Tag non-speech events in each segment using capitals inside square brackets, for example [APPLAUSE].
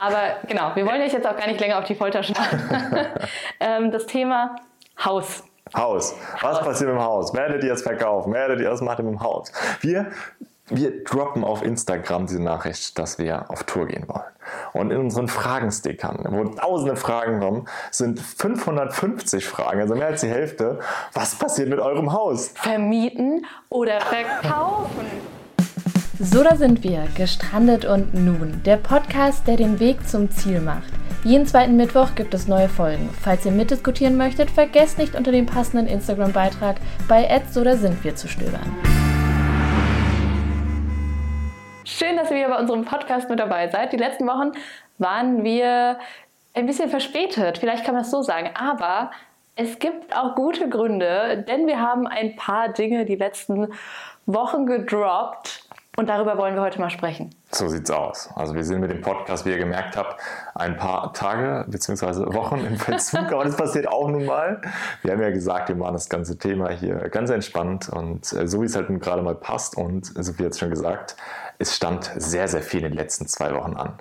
Aber genau, wir wollen euch jetzt auch gar nicht länger auf die Folter schlagen. [LAUGHS] ähm, das Thema Haus. Haus. Was Haus. passiert mit dem Haus? Werdet ihr es verkaufen? Werdet ihr es machen mit dem Haus? Wir, wir droppen auf Instagram diese Nachricht, dass wir auf Tour gehen wollen. Und in unseren Fragenstickern, wo tausende Fragen kommen, sind 550 Fragen, also mehr als die Hälfte. Was passiert mit eurem Haus? Vermieten oder verkaufen? So da sind wir, gestrandet und nun, der Podcast, der den Weg zum Ziel macht. Jeden zweiten Mittwoch gibt es neue Folgen. Falls ihr mitdiskutieren möchtet, vergesst nicht unter dem passenden Instagram-Beitrag bei So da sind wir zu stöbern. Schön, dass ihr wieder bei unserem Podcast mit dabei seid. Die letzten Wochen waren wir ein bisschen verspätet, vielleicht kann man es so sagen, aber es gibt auch gute Gründe, denn wir haben ein paar Dinge die letzten Wochen gedroppt, und darüber wollen wir heute mal sprechen. So sieht's aus. Also wir sind mit dem Podcast, wie ihr gemerkt habt, ein paar Tage bzw. Wochen im Verzug, aber das passiert auch nun mal. Wir haben ja gesagt, wir machen das ganze Thema hier ganz entspannt und äh, so wie es halt gerade mal passt. Und Sophie hat es schon gesagt, es stand sehr, sehr viel in den letzten zwei Wochen an.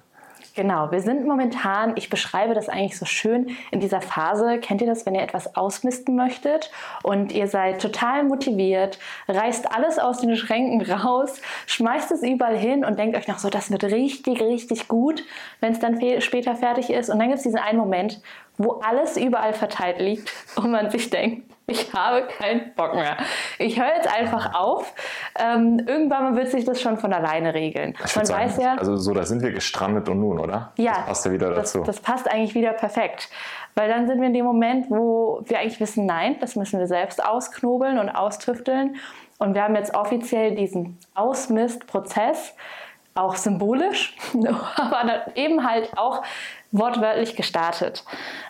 Genau, wir sind momentan, ich beschreibe das eigentlich so schön in dieser Phase. Kennt ihr das, wenn ihr etwas ausmisten möchtet und ihr seid total motiviert, reißt alles aus den Schränken raus, schmeißt es überall hin und denkt euch noch so, das wird richtig, richtig gut, wenn es dann später fertig ist. Und dann gibt es diesen einen Moment, wo alles überall verteilt liegt und man sich denkt, ich habe keinen Bock mehr. Ich höre jetzt einfach auf. Ähm, irgendwann wird sich das schon von alleine regeln. Ich man sagen, weiß ja, also so, da sind wir gestrandet und nun, oder? Ja. Das passt ja wieder das, dazu. Das passt eigentlich wieder perfekt. Weil dann sind wir in dem Moment, wo wir eigentlich wissen, nein, das müssen wir selbst ausknobeln und austüfteln. Und wir haben jetzt offiziell diesen Ausmistprozess, auch symbolisch, [LAUGHS] aber eben halt auch wortwörtlich gestartet.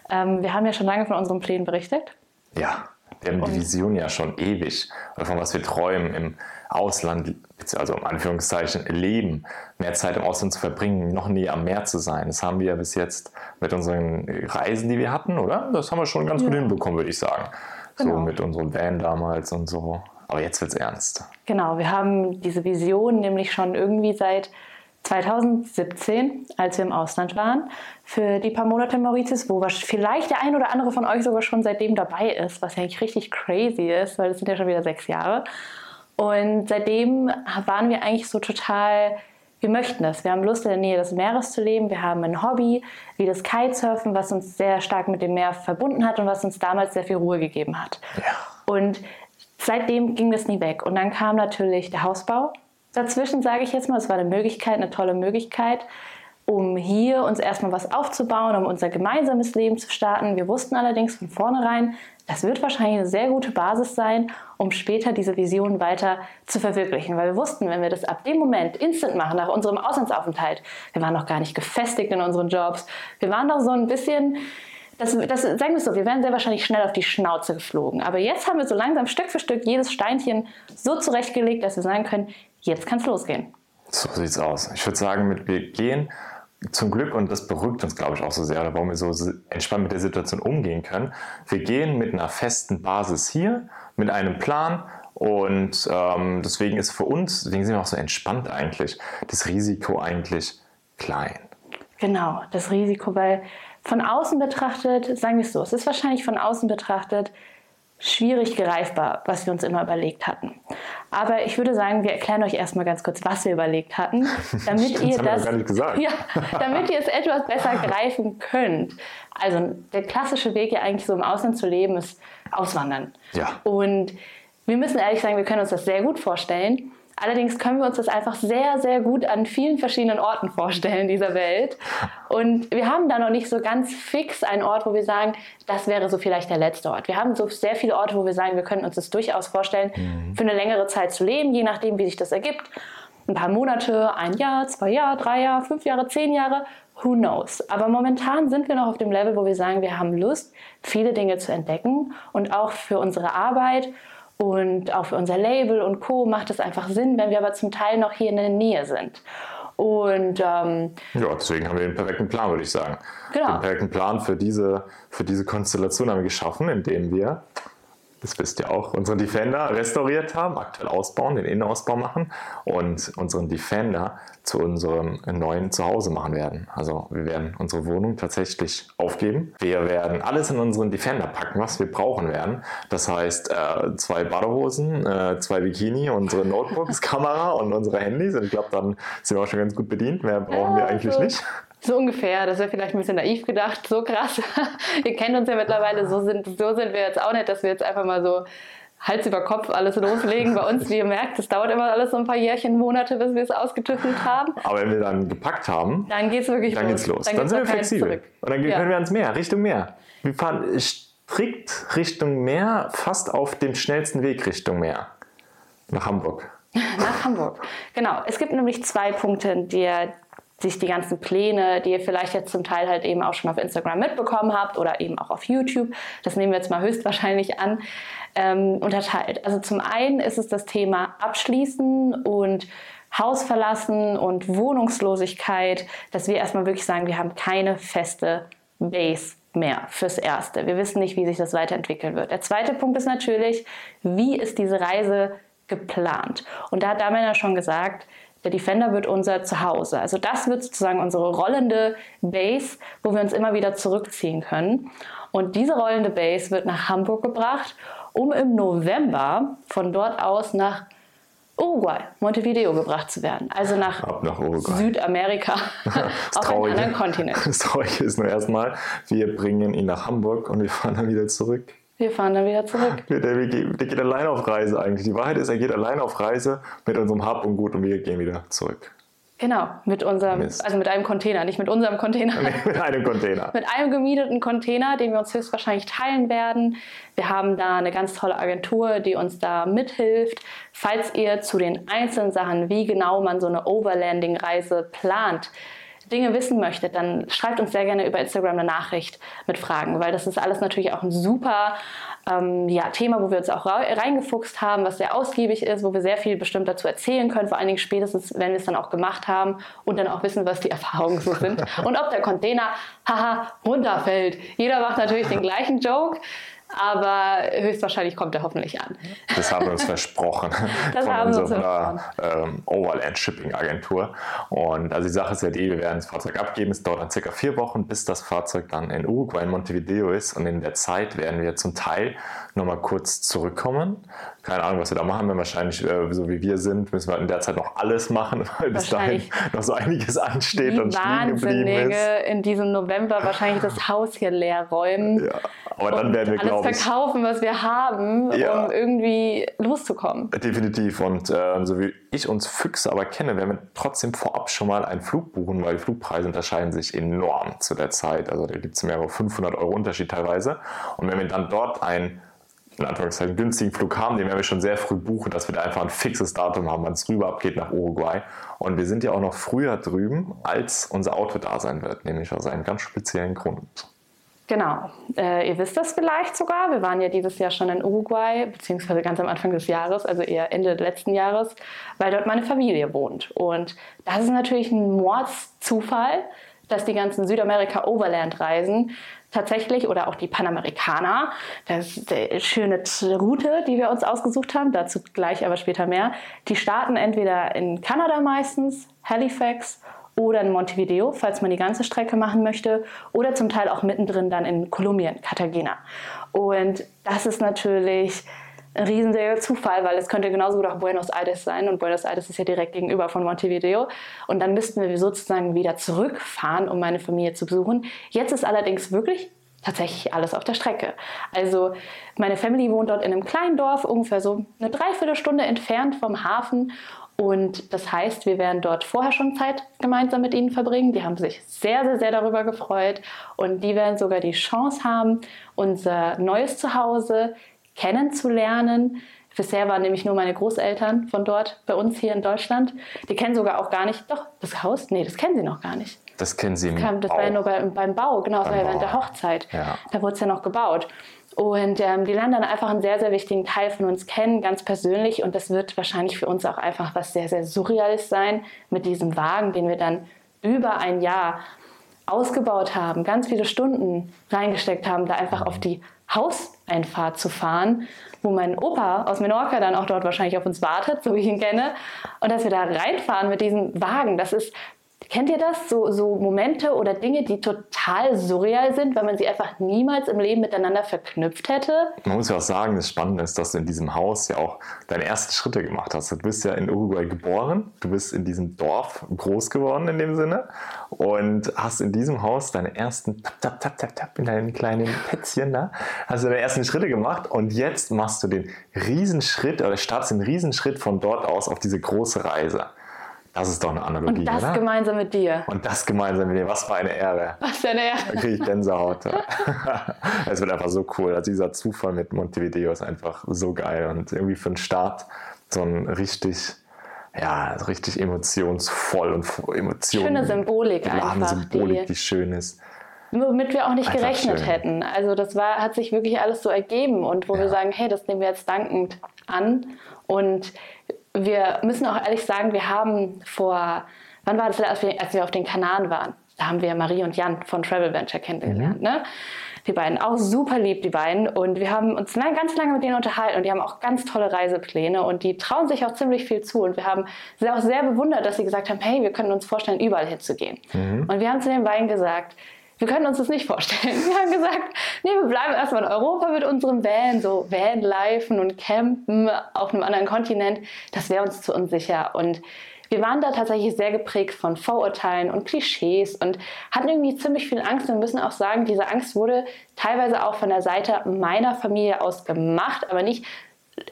Ähm, wir haben ja schon lange von unseren Plänen berichtet. Ja, wir haben die Vision ja schon ewig, von was wir träumen, im Ausland, also im Anführungszeichen, leben, mehr Zeit im Ausland zu verbringen, noch näher am Meer zu sein. Das haben wir ja bis jetzt mit unseren Reisen, die wir hatten, oder? Das haben wir schon ganz ja. gut hinbekommen, würde ich sagen. Genau. So mit unserem Van damals und so. Aber jetzt wird es ernst. Genau, wir haben diese Vision nämlich schon irgendwie seit 2017, als wir im Ausland waren, für die paar Monate in Mauritius, wo vielleicht der ein oder andere von euch sogar schon seitdem dabei ist, was ja eigentlich richtig crazy ist, weil das sind ja schon wieder sechs Jahre. Und seitdem waren wir eigentlich so total, wir möchten das. Wir haben Lust, in der Nähe des Meeres zu leben. Wir haben ein Hobby wie das Kitesurfen, was uns sehr stark mit dem Meer verbunden hat und was uns damals sehr viel Ruhe gegeben hat. Ja. Und seitdem ging das nie weg. Und dann kam natürlich der Hausbau dazwischen, sage ich jetzt mal. Es war eine Möglichkeit, eine tolle Möglichkeit, um hier uns erstmal was aufzubauen, um unser gemeinsames Leben zu starten. Wir wussten allerdings von vornherein, das wird wahrscheinlich eine sehr gute Basis sein, um später diese Vision weiter zu verwirklichen. Weil wir wussten, wenn wir das ab dem Moment instant machen, nach unserem Auslandsaufenthalt, wir waren noch gar nicht gefestigt in unseren Jobs, wir waren noch so ein bisschen das, das, sagen wir es so, wir wären sehr wahrscheinlich schnell auf die Schnauze geflogen. Aber jetzt haben wir so langsam Stück für Stück jedes Steinchen so zurechtgelegt, dass wir sagen können, jetzt kann es losgehen. So sieht es aus. Ich würde sagen, wir gehen zum Glück, und das beruhigt uns, glaube ich, auch so sehr, oder warum wir so entspannt mit der Situation umgehen können. Wir gehen mit einer festen Basis hier, mit einem Plan und ähm, deswegen ist für uns, deswegen sind wir auch so entspannt eigentlich, das Risiko eigentlich klein. Genau, das Risiko, weil von außen betrachtet, sagen wir es so, es ist wahrscheinlich von außen betrachtet schwierig greifbar, was wir uns immer überlegt hatten. Aber ich würde sagen, wir erklären euch erstmal ganz kurz, was wir überlegt hatten, [LAUGHS] damit Stimmt, ihr das, [LAUGHS] ja, damit ihr es etwas besser greifen könnt. Also der klassische Weg ja eigentlich so im Ausland zu leben ist Auswandern. Ja. Und wir müssen ehrlich sagen, wir können uns das sehr gut vorstellen. Allerdings können wir uns das einfach sehr, sehr gut an vielen verschiedenen Orten vorstellen dieser Welt. Und wir haben da noch nicht so ganz fix einen Ort, wo wir sagen, das wäre so vielleicht der letzte Ort. Wir haben so sehr viele Orte, wo wir sagen, wir können uns das durchaus vorstellen, mhm. für eine längere Zeit zu leben, je nachdem, wie sich das ergibt. Ein paar Monate, ein Jahr, zwei Jahre, drei Jahre, fünf Jahre, zehn Jahre, who knows. Aber momentan sind wir noch auf dem Level, wo wir sagen, wir haben Lust, viele Dinge zu entdecken und auch für unsere Arbeit und auch für unser Label und Co. macht es einfach Sinn, wenn wir aber zum Teil noch hier in der Nähe sind. Und ähm, ja, deswegen haben wir den perfekten Plan, würde ich sagen. Genau. Den perfekten Plan für diese, für diese Konstellation haben wir geschaffen, indem wir das wisst ihr auch, unseren Defender restauriert haben, aktuell ausbauen, den Innenausbau machen und unseren Defender zu unserem neuen Zuhause machen werden. Also wir werden unsere Wohnung tatsächlich aufgeben. Wir werden alles in unseren Defender packen, was wir brauchen werden. Das heißt, äh, zwei Badehosen, äh, zwei Bikini, unsere Notebooks, Kamera und unsere Handys. Und ich glaube, dann sind wir auch schon ganz gut bedient. Mehr brauchen wir eigentlich so. nicht. So ungefähr, das wäre vielleicht ein bisschen naiv gedacht, so krass. [LAUGHS] Ihr kennt uns ja mittlerweile, so sind, so sind wir jetzt auch nicht, dass wir jetzt einfach mal so Hals über Kopf alles loslegen. Bei uns, [LAUGHS] wie ihr merkt, es dauert immer alles so ein paar Jährchen, Monate, bis wir es ausgetüftelt haben. Aber wenn wir dann gepackt haben, dann geht es wirklich dann los. Geht's los. Dann, dann sind wir flexibel. Zurück. Und dann ja. können wir ans Meer, Richtung Meer. Wir fahren strikt Richtung Meer, fast auf dem schnellsten Weg Richtung Meer. Nach Hamburg. [LAUGHS] Nach Hamburg. Genau. Es gibt nämlich zwei Punkte, die sich die ganzen Pläne, die ihr vielleicht jetzt zum Teil halt eben auch schon auf Instagram mitbekommen habt oder eben auch auf YouTube, das nehmen wir jetzt mal höchstwahrscheinlich an, ähm, unterteilt. Also zum einen ist es das Thema Abschließen und Haus verlassen und Wohnungslosigkeit, dass wir erstmal wirklich sagen, wir haben keine feste Base mehr fürs Erste. Wir wissen nicht, wie sich das weiterentwickeln wird. Der zweite Punkt ist natürlich, wie ist diese Reise geplant? Und da hat Damian ja schon gesagt, der Defender wird unser Zuhause. Also das wird sozusagen unsere rollende Base, wo wir uns immer wieder zurückziehen können. Und diese rollende Base wird nach Hamburg gebracht, um im November von dort aus nach Uruguay, Montevideo gebracht zu werden. Also nach, nach Südamerika, [LAUGHS] auf einen anderen Kontinent. [LAUGHS] Das Traurige ist nur erstmal, wir bringen ihn nach Hamburg und wir fahren dann wieder zurück. Wir fahren dann wieder zurück. [LAUGHS] Der, der, der, geht allein auf Reise eigentlich. Die Wahrheit ist, er geht allein auf Reise mit unserem Hab und Gut und wir gehen wieder zurück. Genau, mit unserem, Mist. also mit einem Container, nicht mit unserem Container. [LAUGHS] Nee, mit einem Container. [LAUGHS] mit einem gemieteten Container, den wir uns höchstwahrscheinlich teilen werden. Wir haben da eine ganz tolle Agentur, die uns da mithilft. Falls ihr zu den einzelnen Sachen, wie genau man so eine Overlanding-Reise plant, Dinge wissen möchtet, dann schreibt uns sehr gerne über Instagram eine Nachricht mit Fragen, weil das ist alles natürlich auch ein super ähm, ja, Thema, wo wir uns auch reingefuchst haben, was sehr ausgiebig ist, wo wir sehr viel bestimmt dazu erzählen können, vor allen Dingen spätestens, wenn wir es dann auch gemacht haben und dann auch wissen, was die [LAUGHS] Erfahrungen so sind und ob der Container, haha, runterfällt. Jeder macht natürlich den gleichen Joke aber höchstwahrscheinlich kommt er hoffentlich an. Das haben wir uns versprochen [LAUGHS] das von unserer ähm, Overland Shipping Agentur. Und also die Sache ist ja die, wir werden das Fahrzeug abgeben. Es dauert dann circa vier Wochen, bis das Fahrzeug dann in Uruguay, in Montevideo ist. Und in der Zeit werden wir zum Teil nochmal kurz zurückkommen. Keine Ahnung, was wir da machen werden. Wahrscheinlich, äh, so wie wir sind, müssen wir in der Zeit noch alles machen, [LAUGHS] weil bis dahin noch so einiges ansteht und stehen geblieben ist. in diesem November wahrscheinlich das Haus hier leer räumen. Ja, aber dann werden wir, glaube ich... verkaufen, was wir haben, ja, um irgendwie loszukommen. Definitiv. Und äh, so wie ich uns Füchse aber kenne, werden wir trotzdem vorab schon mal einen Flug buchen, weil die Flugpreise unterscheiden sich enorm zu der Zeit. Also da gibt es mehrere 500 Euro Unterschied teilweise. Und wenn wir dann dort ein in Anführungszeichen günstigen Flug haben, den werden wir schon sehr früh buchen, dass wir da einfach ein fixes Datum haben, wann es rüber abgeht nach Uruguay. Und wir sind ja auch noch früher drüben, als unser Auto da sein wird, nämlich aus einem ganz speziellen Grund. Genau. Äh, ihr wisst das vielleicht sogar. Wir waren ja dieses Jahr schon in Uruguay, beziehungsweise ganz am Anfang des Jahres, also eher Ende letzten Jahres, weil dort meine Familie wohnt. Und das ist natürlich ein Mordszufall, dass die ganzen Südamerika-Overland-Reisen tatsächlich oder auch die Panamerikaner, das ist eine schöne Route, die wir uns ausgesucht haben, dazu gleich aber später mehr, die starten entweder in Kanada meistens, Halifax oder in Montevideo, falls man die ganze Strecke machen möchte, oder zum Teil auch mittendrin dann in Kolumbien, Cartagena. Und das ist natürlich riesiger Zufall, weil es könnte genauso gut auch Buenos Aires sein und Buenos Aires ist ja direkt gegenüber von Montevideo und dann müssten wir sozusagen wieder zurückfahren, um meine Familie zu besuchen. Jetzt ist allerdings wirklich tatsächlich alles auf der Strecke. Also meine Family wohnt dort in einem kleinen Dorf, ungefähr so eine Dreiviertelstunde entfernt vom Hafen und das heißt, wir werden dort vorher schon Zeit gemeinsam mit ihnen verbringen. Die haben sich sehr, sehr, sehr darüber gefreut. Und die werden sogar die Chance haben, unser neues Zuhause kennenzulernen. Bisher waren nämlich nur meine Großeltern von dort bei uns hier in Deutschland. Die kennen sogar auch gar nicht, doch, das Haus, nee, das kennen sie noch gar nicht. Das kennen sie das kam, Das Bau. war ja nur bei, beim Bau, genau, das war ja während der Hochzeit. Ja. Da wurde es ja noch gebaut. Und ähm, die lernen dann einfach einen sehr, sehr wichtigen Teil von uns kennen, ganz persönlich. Und das wird wahrscheinlich für uns auch einfach was sehr, sehr Surreales sein mit diesem Wagen, den wir dann über ein Jahr ausgebaut haben, ganz viele Stunden reingesteckt haben, da einfach auf die Hauseinfahrt zu fahren, wo mein Opa aus Menorca dann auch dort wahrscheinlich auf uns wartet, so wie ich ihn kenne, und dass wir da reinfahren mit diesem Wagen, das ist Kennt ihr das? So, so Momente oder Dinge, die total surreal sind, weil man sie einfach niemals im Leben miteinander verknüpft hätte? Man muss ja auch sagen, das Spannende ist, dass du in diesem Haus ja auch deine ersten Schritte gemacht hast. Du bist ja in Uruguay geboren, du bist in diesem Dorf groß geworden in dem Sinne und hast in diesem Haus deine ersten tap, tap, tap, tap, tap in deinen kleinen Plätzchen da, hast du deine ersten Schritte gemacht und jetzt machst du den Riesenschritt oder startest den Riesenschritt von dort aus auf diese große Reise. Das ist doch eine Analogie. Und das oder? gemeinsam mit dir. Und das gemeinsam mit dir. Was für eine Ehre. Was für eine Ehre. Da kriege ich Gänsehaut. [LAUGHS] es wird einfach so cool. Also dieser Zufall mit Montevideo ist einfach so geil. Und irgendwie für den Start so ein richtig, ja, richtig emotionsvoll und Emotionen. Schöne Symbolik einfach. Symbolik, die, die schön ist womit wir auch nicht Einfach gerechnet schön. hätten. Also das war, hat sich wirklich alles so ergeben und wo ja. wir sagen, hey, das nehmen wir jetzt dankend an und wir müssen auch ehrlich sagen, wir haben vor, wann war das, als wir, als wir auf den Kanaren waren? Da haben wir Marie und Jan von Travel Venture kennengelernt. Mhm. Ne? Die beiden, auch super lieb, die beiden. Und wir haben uns ganz lange mit denen unterhalten und die haben auch ganz tolle Reisepläne und die trauen sich auch ziemlich viel zu. Und wir haben sie auch sehr bewundert, dass sie gesagt haben, hey, wir können uns vorstellen, überall hinzugehen. Mhm. Und wir haben zu den beiden gesagt, wir können uns das nicht vorstellen. [LAUGHS] Wir haben gesagt, nee, wir bleiben erstmal in Europa mit unserem Van, so Vanlifen und Campen auf einem anderen Kontinent. Das wäre uns zu unsicher. Und wir waren da tatsächlich sehr geprägt von Vorurteilen und Klischees und hatten irgendwie ziemlich viel Angst. Und wir müssen auch sagen, diese Angst wurde teilweise auch von der Seite meiner Familie aus gemacht, aber nicht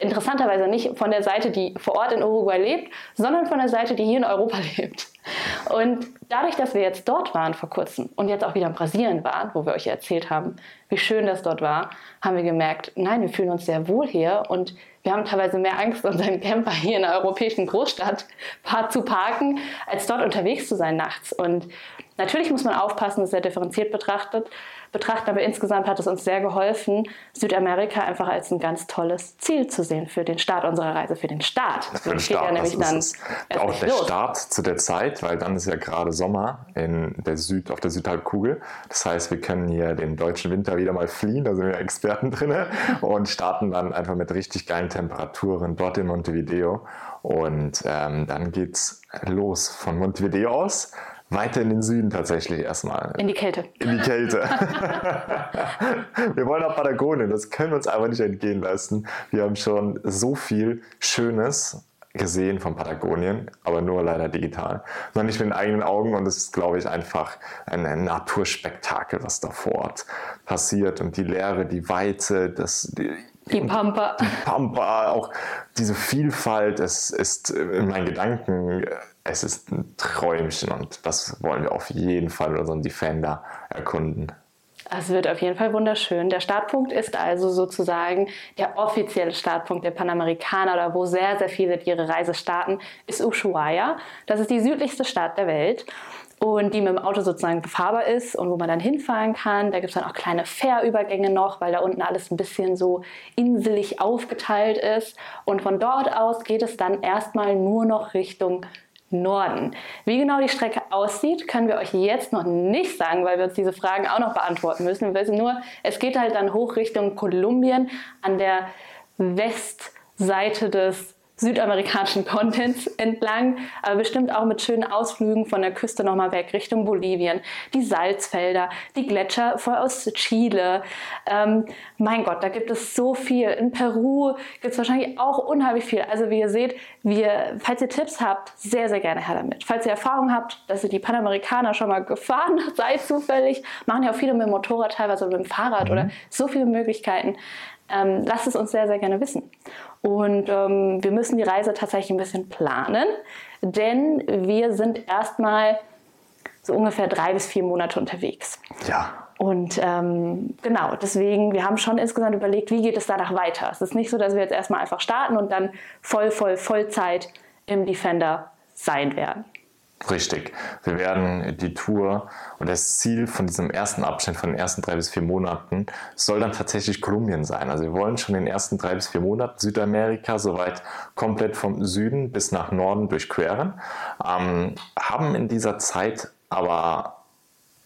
interessanterweise nicht von der Seite, die vor Ort in Uruguay lebt, sondern von der Seite, die hier in Europa [LAUGHS] lebt. Und dadurch, dass wir jetzt dort waren vor kurzem und jetzt auch wieder in Brasilien waren, wo wir euch erzählt haben, wie schön das dort war, haben wir gemerkt, nein, wir fühlen uns sehr wohl hier und wir haben teilweise mehr Angst, [LAUGHS] unseren Camper hier in einer europäischen Großstadt [LAUGHS] zu parken, als dort unterwegs zu sein nachts. Und natürlich muss man aufpassen, das sehr differenziert betrachtet betrachten. Aber insgesamt hat es uns sehr geholfen, Südamerika einfach als ein ganz tolles Ziel zu sehen für den Start unserer Reise, für den Start. Für den Start. Ja nämlich das ist dann auch der los. Start zu der Zeit, weil dann ist ja gerade Sommer in der Süd, auf der Südhalbkugel. Das heißt, wir können hier den deutschen Winter wieder mal fliehen, da sind wir Experten drin und starten dann einfach mit richtig geilen Temperaturen dort in Montevideo. Und ähm, dann es los von Montevideo aus weiter in den Süden tatsächlich erstmal. In die Kälte. In die Kälte. [LAUGHS] wir wollen nach Patagonien, das können wir uns einfach nicht entgehen lassen. Wir haben schon so viel Schönes gesehen von Patagonien, aber nur leider digital. Noch nicht mit den eigenen Augen und es ist, glaube ich, einfach ein, ein Naturspektakel, was da vor Ort passiert und die Leere, die Weite, das, die, die Pampa. Die Pampa, auch diese Vielfalt, es ist in meinen Gedanken es ist ein Träumchen und das wollen wir auf jeden Fall mit unserem Defender erkunden. Es wird auf jeden Fall wunderschön. Der Startpunkt ist also sozusagen der offizielle Startpunkt der Panamerikaner oder wo sehr, sehr viele ihre Reise starten, ist Ushuaia. Das ist die südlichste Stadt der Welt und die mit dem Auto sozusagen befahrbar ist und wo man dann hinfahren kann. Da gibt es dann auch kleine Fährübergänge noch, weil da unten alles ein bisschen so inselig aufgeteilt ist. Und von dort aus geht es dann erstmal nur noch Richtung Norden. Wie genau die Strecke aussieht, können wir euch jetzt noch nicht sagen, weil wir uns diese Fragen auch noch beantworten müssen. Wir wissen nur, es geht halt dann hoch Richtung Kolumbien an der Westseite des südamerikanischen Contents entlang, aber bestimmt auch mit schönen Ausflügen von der Küste nochmal weg Richtung Bolivien, die Salzfelder, die Gletscher voll aus Chile. Ähm, mein Gott, da gibt es so viel. In Peru gibt es wahrscheinlich auch unheimlich viel. Also wie ihr seht, wir, falls ihr Tipps habt, sehr, sehr gerne her damit. Falls ihr Erfahrung habt, dass ihr die Panamerikaner schon mal gefahren [LAUGHS] seid zufällig, machen ja auch viele mit dem Motorrad, teilweise mit dem Fahrrad mhm. oder so viele Möglichkeiten. Ähm, lasst es uns sehr, sehr gerne wissen. Und ähm, wir müssen die Reise tatsächlich ein bisschen planen, denn wir sind erstmal so ungefähr drei bis vier Monate unterwegs. Ja. Und ähm, genau, deswegen, wir haben schon insgesamt überlegt, wie geht es danach weiter. Es ist nicht so, dass wir jetzt erstmal einfach starten und dann voll, voll, Vollzeit im Defender sein werden. Richtig. Wir werden die Tour und das Ziel von diesem ersten Abschnitt, von den ersten drei bis vier Monaten, soll dann tatsächlich Kolumbien sein. Also wir wollen schon in den ersten drei bis vier Monaten Südamerika soweit komplett vom Süden bis nach Norden durchqueren, ähm, haben in dieser Zeit aber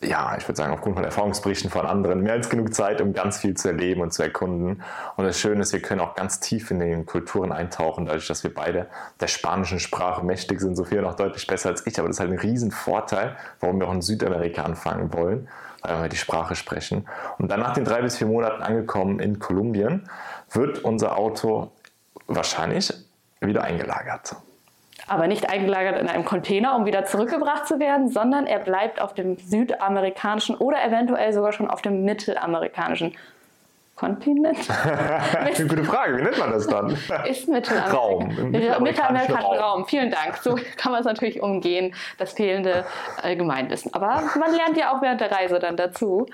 ja, ich würde sagen, aufgrund von Erfahrungsberichten von anderen mehr als genug Zeit, um ganz viel zu erleben und zu erkunden. Und das Schöne ist, wir können auch ganz tief in den Kulturen eintauchen, dadurch, dass wir beide der spanischen Sprache mächtig sind. Sophia noch deutlich besser als ich, aber das ist halt ein Riesenvorteil, warum wir auch in Südamerika anfangen wollen, weil wir die Sprache sprechen. Und dann nach den drei bis vier Monaten angekommen in Kolumbien, wird unser Auto wahrscheinlich wieder eingelagert aber nicht eingelagert in einem Container, um wieder zurückgebracht zu werden, sondern er bleibt auf dem südamerikanischen oder eventuell sogar schon auf dem mittelamerikanischen Kontinent? [LAUGHS] Eine gute Frage, wie nennt man das dann? Ist Mittelamerika. Raum. Mittelamerikanischen Raum. Raum. Vielen Dank. So kann man es natürlich umgehen, das fehlende Allgemeinwissen. Aber man lernt ja auch während der Reise dann dazu.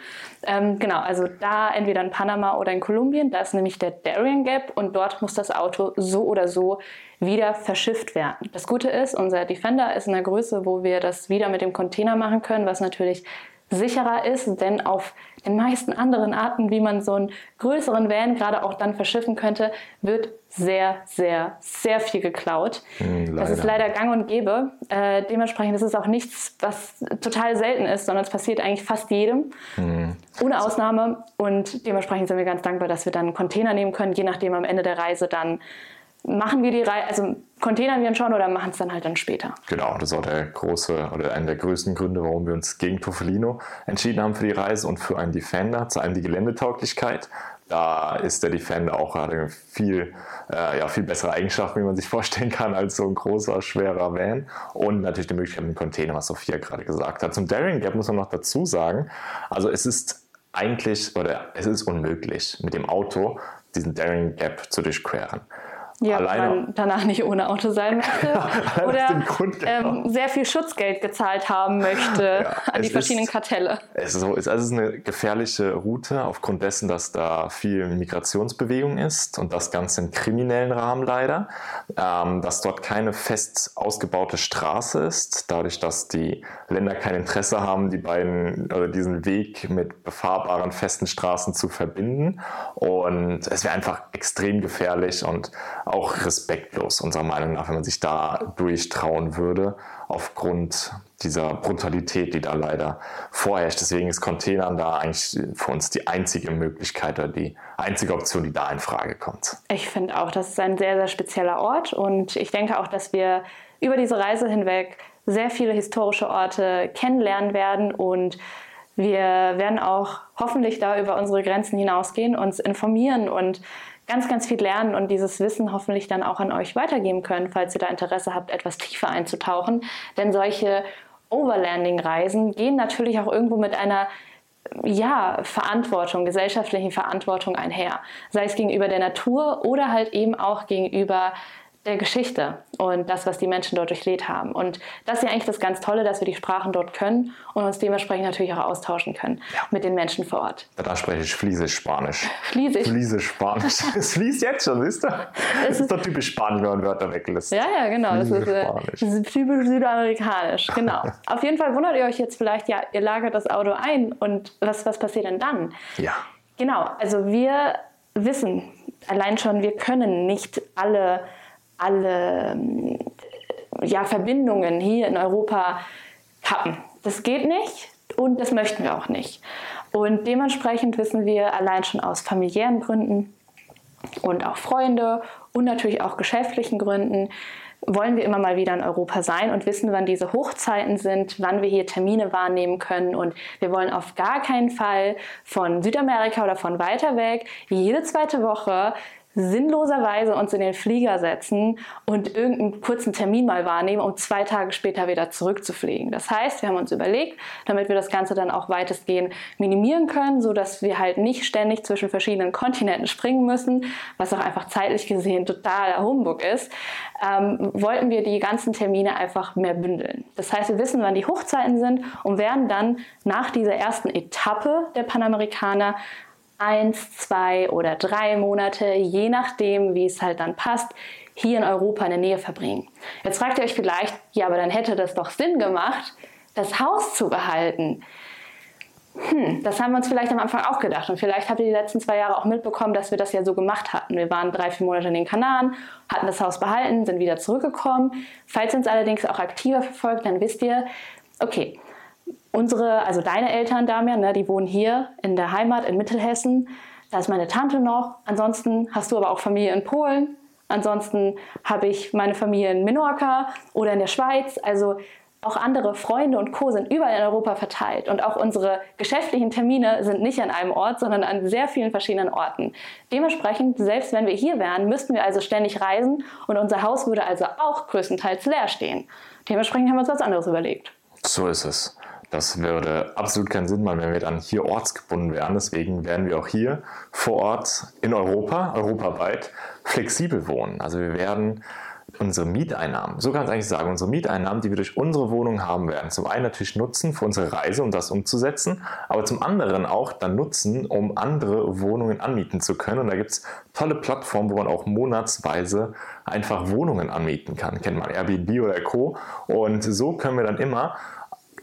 Ähm, genau, also da entweder in Panama oder in Kolumbien, da ist nämlich der Darien Gap und dort muss das Auto so oder so wieder verschifft werden. Das Gute ist, unser Defender ist in der Größe, wo wir das wieder mit dem Container machen können, was natürlich sicherer ist, denn auf den meisten anderen Arten, wie man so einen größeren Van gerade auch dann verschiffen könnte, wird sehr, sehr, sehr viel geklaut. Mm, das ist leider gang und gäbe. Äh, dementsprechend ist es auch nichts, was total selten ist, sondern es passiert eigentlich fast jedem, mm. ohne Ausnahme. Und dementsprechend sind wir ganz dankbar, dass wir dann einen Container nehmen können, je nachdem am Ende der Reise dann machen wir die Reise, also containern wir ihn schon oder machen es dann halt dann später? Genau, das auch der große oder einer der größten Gründe, warum wir uns gegen Toffelino entschieden haben für die Reise und für einen Defender, zu einem die Geländetauglichkeit. Da ist der Defender auch gerade viel, äh, ja, viel bessere Eigenschaften, wie man sich vorstellen kann, als so ein großer, schwerer Van. Und natürlich die Möglichkeit mit dem Container, was Sophia gerade gesagt hat. Zum Daring Gap muss man noch dazu sagen, also es ist eigentlich oder es ist unmöglich, mit dem Auto diesen Daring Gap zu durchqueren. Ja, alleine. man danach nicht ohne Auto sein [LAUGHS] möchte oder Grund, genau. ähm, sehr viel Schutzgeld gezahlt haben möchte ja, an die verschiedenen ist, Kartelle. Es ist, so, es ist eine gefährliche Route aufgrund dessen, dass da viel Migrationsbewegung ist und das Ganze im kriminellen Rahmen leider, ähm, dass dort keine fest ausgebaute Straße ist, dadurch, dass die Länder kein Interesse haben, die beiden oder diesen Weg mit befahrbaren festen Straßen zu verbinden und es wäre einfach extrem gefährlich und auch respektlos, unserer Meinung nach, wenn man sich da durchtrauen würde, aufgrund dieser Brutalität, die da leider vorherrscht. Deswegen ist Containern da eigentlich für uns die einzige Möglichkeit oder die einzige Option, die da in Frage kommt. Ich finde auch, das ist ein sehr, sehr spezieller Ort und ich denke auch, dass wir über diese Reise hinweg sehr viele historische Orte kennenlernen werden und wir werden auch hoffentlich da über unsere Grenzen hinausgehen, uns informieren und ganz, ganz viel lernen und dieses Wissen hoffentlich dann auch an euch weitergeben können, falls ihr da Interesse habt, etwas tiefer einzutauchen. Denn solche Overlanding-Reisen gehen natürlich auch irgendwo mit einer ja, Verantwortung, gesellschaftlichen Verantwortung einher. Sei es gegenüber der Natur oder halt eben auch gegenüber der Geschichte und das, was die Menschen dort durchlebt haben. Und das ist ja eigentlich das ganz Tolle, dass wir die Sprachen dort können und uns dementsprechend natürlich auch austauschen können ja. mit den Menschen vor Ort. Da spreche ich Fliesisch Spanisch. Fliesisch? Fliesisch Spanisch. [LAUGHS] Es fließt jetzt schon, siehst du? Das ist doch typisch Spanisch, wenn man Wörter weglässt. Ja, ja, genau. Das ist, äh, das ist, typisch südamerikanisch. Genau. [LAUGHS] Auf jeden Fall wundert ihr euch jetzt vielleicht, ja, ihr lagert das Auto ein und was, was passiert denn dann? Ja. Genau. Also wir wissen allein schon, wir können nicht alle alle ähm, ja, Verbindungen hier in Europa kappen. Das geht nicht und das möchten wir auch nicht. Und dementsprechend wissen wir allein schon aus familiären Gründen und auch Freunde und natürlich auch geschäftlichen Gründen, wollen wir immer mal wieder in Europa sein und wissen, wann diese Hochzeiten sind, wann wir hier Termine wahrnehmen können. Und wir wollen auf gar keinen Fall von Südamerika oder von weiter weg jede zweite Woche sinnloserweise uns in den Flieger setzen und irgendeinen kurzen Termin mal wahrnehmen, um zwei Tage später wieder zurückzufliegen. Das heißt, wir haben uns überlegt, damit wir das Ganze dann auch weitestgehend minimieren können, sodass wir halt nicht ständig zwischen verschiedenen Kontinenten springen müssen, was auch einfach zeitlich gesehen totaler Humbug ist, ähm, wollten wir die ganzen Termine einfach mehr bündeln. Das heißt, wir wissen, wann die Hochzeiten sind und werden dann nach dieser ersten Etappe der Panamerikaner eins, zwei oder drei Monate, je nachdem, wie es halt dann passt, hier in Europa in der Nähe verbringen. Jetzt fragt ihr euch vielleicht, ja, aber dann hätte das doch Sinn gemacht, das Haus zu behalten. Hm, das haben wir uns vielleicht am Anfang auch gedacht. Und vielleicht habt ihr die letzten zwei Jahre auch mitbekommen, dass wir das ja so gemacht hatten. Wir waren drei, vier Monate in den Kanaren, hatten das Haus behalten, sind wieder zurückgekommen. Falls ihr uns allerdings auch aktiver verfolgt, dann wisst ihr, okay, unsere, also deine Eltern, Damian, ne, die wohnen hier in der Heimat in Mittelhessen. Da ist meine Tante noch. Ansonsten hast du aber auch Familie in Polen. Ansonsten habe ich meine Familie in Menorca oder in der Schweiz. Also auch andere Freunde und Co. sind überall in Europa verteilt. Und auch unsere geschäftlichen Termine sind nicht an einem Ort, sondern an sehr vielen verschiedenen Orten. Dementsprechend, selbst wenn wir hier wären, müssten wir also ständig reisen und unser Haus würde also auch größtenteils leer stehen. Dementsprechend haben wir uns was anderes überlegt. So ist es. Das würde absolut keinen Sinn machen, wenn wir dann hier ortsgebunden wären. Deswegen werden wir auch hier vor Ort in Europa, europaweit, flexibel wohnen. Also wir werden unsere Mieteinnahmen, so kann ich eigentlich sagen, unsere Mieteinnahmen, die wir durch unsere Wohnung haben werden, zum einen natürlich nutzen für unsere Reise, um das umzusetzen, aber zum anderen auch dann nutzen, um andere Wohnungen anmieten zu können. Und da gibt es tolle Plattformen, wo man auch monatsweise einfach Wohnungen anmieten kann. Kennt man Airbnb oder Co. Und so können wir dann immer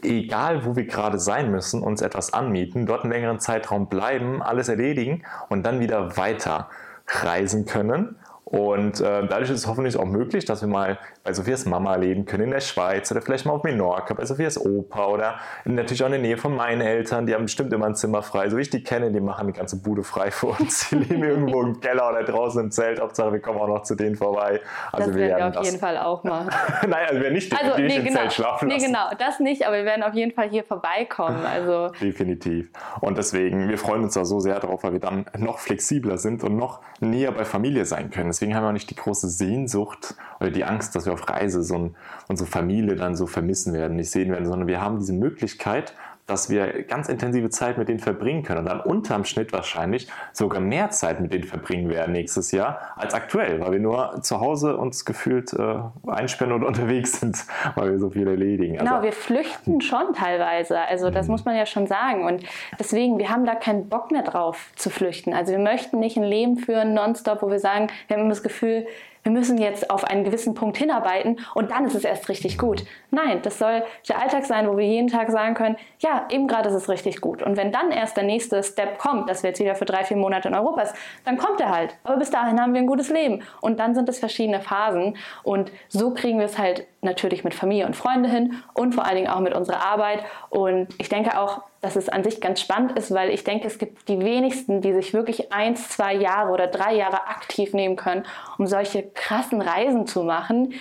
egal wo wir gerade sein müssen, uns etwas anmieten, dort einen längeren Zeitraum bleiben, alles erledigen und dann wieder weiter reisen können. Und äh, dadurch ist es hoffentlich auch möglich, dass wir mal bei Sophias Mama leben können in der Schweiz oder vielleicht mal auf Menorca bei Sophias Opa oder natürlich auch in der Nähe von meinen Eltern. Die haben bestimmt immer ein Zimmer frei. So wie ich die kenne, die machen die ganze Bude frei für uns. Die [LAUGHS] leben irgendwo im Keller oder draußen im Zelt. Hauptsache, wir kommen auch noch zu denen vorbei. Also das wir werden wir auf das jeden Fall auch machen. [LAUGHS] Nein, also wir nicht also, nee, im genau. Zelt schlafen lassen. Nee, genau, das nicht, aber wir werden auf jeden Fall hier vorbeikommen. Also. [LAUGHS] Definitiv. Und deswegen, wir freuen uns da so sehr drauf, weil wir dann noch flexibler sind und noch näher bei Familie sein können. Deswegen haben wir auch nicht die große große Sehnsucht oder die Angst, dass wir auf Reise so ein, unsere Familie dann so vermissen werden, nicht sehen werden, sondern wir haben diese Möglichkeit, dass wir ganz intensive Zeit mit denen verbringen können und dann unterm Schnitt wahrscheinlich sogar mehr Zeit mit denen verbringen werden nächstes Jahr als aktuell, weil wir nur zu Hause uns gefühlt äh, einsperren und [LAUGHS] unterwegs sind, weil wir so viel erledigen. Genau, also, wir flüchten schon teilweise, also das mhm. muss man ja schon sagen und deswegen, wir haben da keinen Bock mehr drauf zu flüchten. Also wir möchten nicht ein Leben führen nonstop, wo wir sagen, wir haben das Gefühl, wir müssen jetzt auf einen gewissen Punkt hinarbeiten und dann ist es erst richtig gut. Nein, das soll der Alltag sein, wo wir jeden Tag sagen können, ja, eben gerade ist es richtig gut. Und wenn dann erst der nächste Step kommt, dass wir jetzt wieder für drei, vier Monate in Europa ist, dann kommt er halt. Aber bis dahin haben wir ein gutes Leben. Und dann sind es verschiedene Phasen. Und so kriegen wir es halt natürlich mit Familie und Freunde hin und vor allen Dingen auch mit unserer Arbeit. Und ich denke auch, dass es an sich ganz spannend ist, weil ich denke, es gibt die wenigsten, die sich wirklich eins, zwei Jahre oder drei Jahre aktiv nehmen können, um solche krassen Reisen zu machen.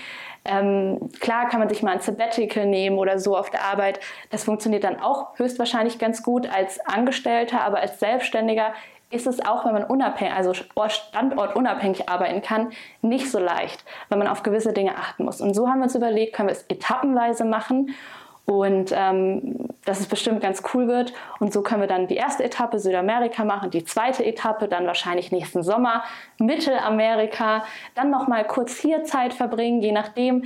Ähm, klar kann man sich mal ein Sabbatical nehmen oder so auf der Arbeit. Das funktioniert dann auch höchstwahrscheinlich ganz gut als Angestellter, aber als Selbstständiger ist es auch, wenn man unabhängig, also standortunabhängig arbeiten kann, nicht so leicht, weil man auf gewisse Dinge achten muss. Und so haben wir uns überlegt, können wir es etappenweise machen und ähm, dass es bestimmt ganz cool wird. Und so können wir dann die erste Etappe Südamerika machen, die zweite Etappe dann wahrscheinlich nächsten Sommer Mittelamerika, dann nochmal kurz hier Zeit verbringen, je nachdem.